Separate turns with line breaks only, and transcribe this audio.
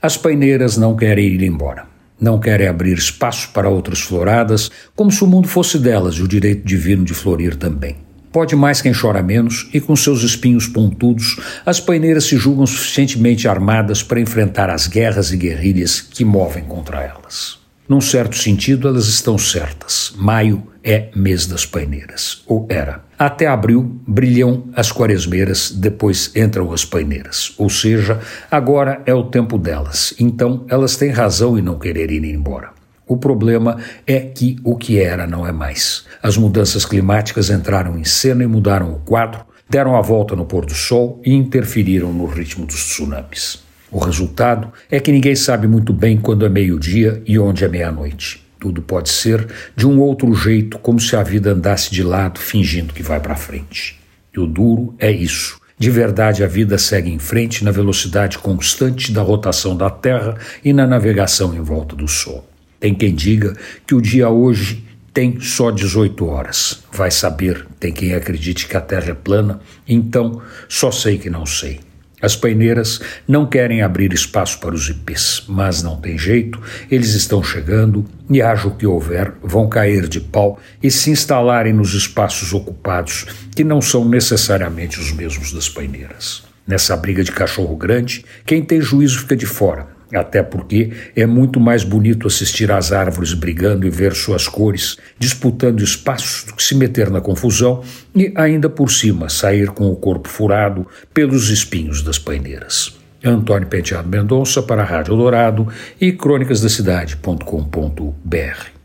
As paineiras não querem ir embora. Não querem abrir espaço para outras floradas, como se o mundo fosse delas e o direito divino de florir também. Pode mais quem chora menos, e com seus espinhos pontudos, as paineiras se julgam suficientemente armadas para enfrentar as guerras e guerrilhas que movem contra elas. Num certo sentido, elas estão certas. Maio é mês das paineiras, ou era. Até abril brilham as quaresmeiras, depois entram as paineiras. Ou seja, agora é o tempo delas. Então, elas têm razão em não querer ir embora. O problema é que o que era não é mais. As mudanças climáticas entraram em cena e mudaram o quadro, deram a volta no pôr do sol e interferiram no ritmo dos tsunamis. O resultado é que ninguém sabe muito bem quando é meio-dia e onde é meia-noite. Tudo pode ser de um outro jeito, como se a vida andasse de lado, fingindo que vai para frente. E o duro é isso. De verdade, a vida segue em frente na velocidade constante da rotação da Terra e na navegação em volta do Sol. Tem quem diga que o dia hoje tem só 18 horas. Vai saber, tem quem acredite que a Terra é plana, então só sei que não sei. As paineiras não querem abrir espaço para os ipês, mas não tem jeito, eles estão chegando e, haja o que houver, vão cair de pau e se instalarem nos espaços ocupados, que não são necessariamente os mesmos das paineiras. Nessa briga de cachorro grande, quem tem juízo fica de fora, até porque é muito mais bonito assistir às árvores brigando e ver suas cores disputando espaços do que se meter na confusão e, ainda por cima, sair com o corpo furado pelos espinhos das paineiras. Antônio Penteado Mendonça para a Rádio Dourado e crônicasdacidade.com.br